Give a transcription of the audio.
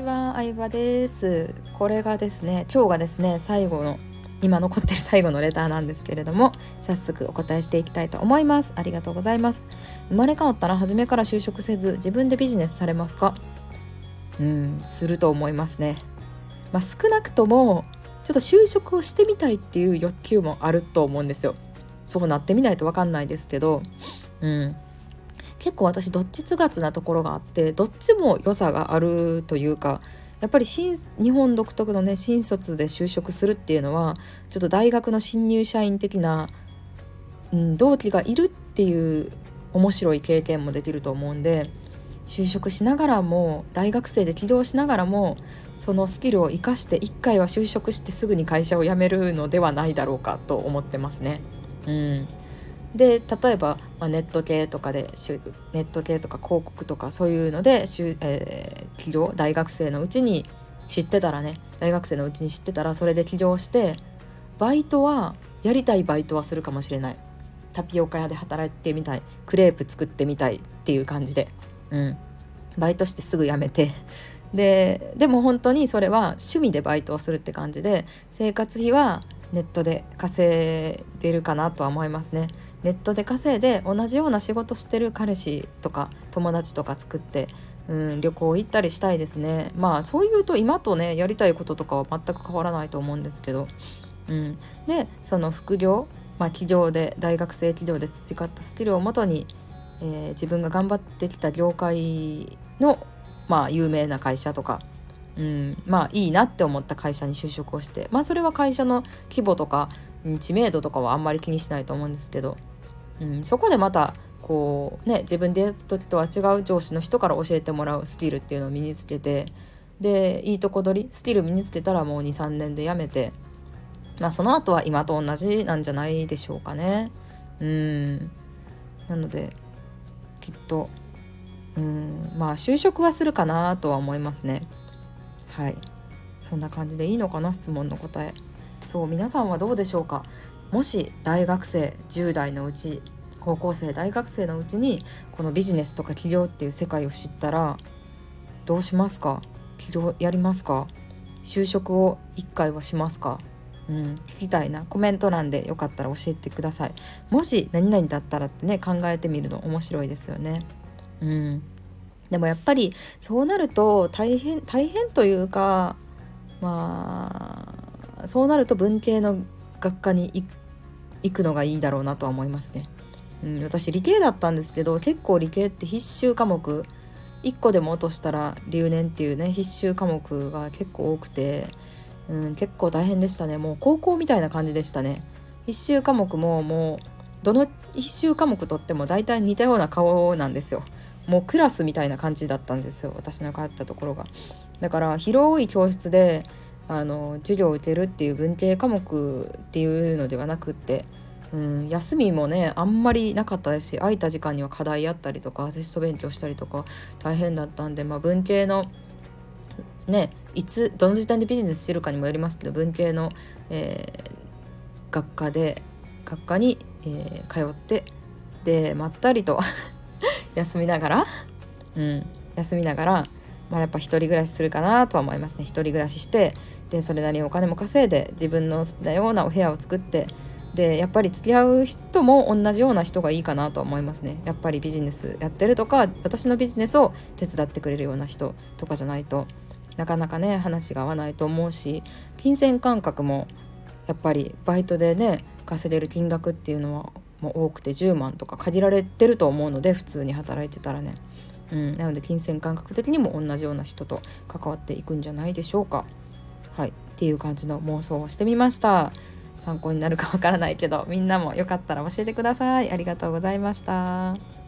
ちは、相葉です。これがですね、今日がですね、最後の今残ってる最後のレターなんですけれども早速お答えしていきたいと思います。ありがとうございます。生まれ変わったら初めから就職せず自分でビジネスされますか？うんすると思いますね。まあ、少なくともちょっと就職をしてみたいっていう欲求もあると思うんですよ。そうなってみないと分かんないですけどうん。結構私どっちつがつなところがあってどっちも良さがあるというかやっぱり新日本独特のね新卒で就職するっていうのはちょっと大学の新入社員的な、うん、同期がいるっていう面白い経験もできると思うんで就職しながらも大学生で起業しながらもそのスキルを生かして1回は就職してすぐに会社を辞めるのではないだろうかと思ってますね。うん、で例えば、まあ、ネット系とかでネット系とか広告とかそういうので、えー、起業大学生のうちに知ってたらね大学生のうちに知ってたらそれで起業してバイトはやりたいバイトはするかもしれない。タピオカ屋で働いてみたい。クレープ作ってみたいっていう感じで、うん、バイトしてすぐ辞めて。ででも本当にそれは趣味でバイトをするって感じで生活費はネットで稼いでるかなとは思いますね。ネットで稼いで同じような仕事してる彼氏とか友達とか作ってうん旅行行ったりしたいですね。まあそういうと今とねやりたいこととかは全く変わらないと思うんですけど、うん、でその副業まあ企業で大学生企業で培ったスキルをもとに、えー、自分が頑張ってきた業界のまあ有名な会社とかうん、まあいいなって思った会社に就職をしてまあそれは会社の規模とか知名度とかはあんまり気にしないと思うんですけど。うん、そこでまたこうね自分でやった時とは違う上司の人から教えてもらうスキルっていうのを身につけてでいいとこ取りスキル身につけたらもう23年で辞めて、まあ、その後は今と同じなんじゃないでしょうかね。うんなのできっとうんまあ就職はするかなとは思いますね。はいそんな感じでいいのかな質問の答え。そう皆さんはどうでしょうか？もし大学生10代のうち高校生大学生のうちにこのビジネスとか起業っていう世界を知ったらどうしますか？起業やりますか？就職を1回はしますか？うん、聞きたいな。コメント欄でよかったら教えてください。もし何々だったらってね考えてみるの面白いですよね。うん。でもやっぱりそうなると大変大変というかまあそうなると文系の学科に行行くのがいいだろうなとは思いますね。うん、私理系だったんですけど結構理系って必修科目1個でも落としたら留年っていうね必修科目が結構多くて、うん、結構大変でしたね。もう高校みたいな感じでしたね。必修科目ももうどの必修科目とっても大体似たような顔なんですよ。もうクラスみたいな感じだったんですよ。私の通ったところが。だから広い教室であの授業を受けるっていう文系科目っていうのではなくって、うん、休みもねあんまりなかったですし空いた時間には課題やったりとかテスト勉強したりとか大変だったんで、まあ、文系のねいつどの時点でビジネスしてるかにもよりますけど文系の、えー、学科で学科に、えー、通ってでまったりと 休みながら、うん、休みながらまあ、やっぱ一人暮らしするかなとは思いますね一人暮らししてでそれなりにお金も稼いで自分の好きなようなお部屋を作ってでやっぱり付き合う人も同じような人がいいかなと思いますねやっぱりビジネスやってるとか私のビジネスを手伝ってくれるような人とかじゃないとなかなかね話が合わないと思うし金銭感覚もやっぱりバイトでね稼げる金額っていうのはもう多くて10万とか限られてると思うので普通に働いてたらね。うん、なので金銭感覚的にも同じような人と関わっていくんじゃないでしょうか。はい、っていう感じの妄想をしてみました。参考になるかわからないけどみんなもよかったら教えてください。ありがとうございました。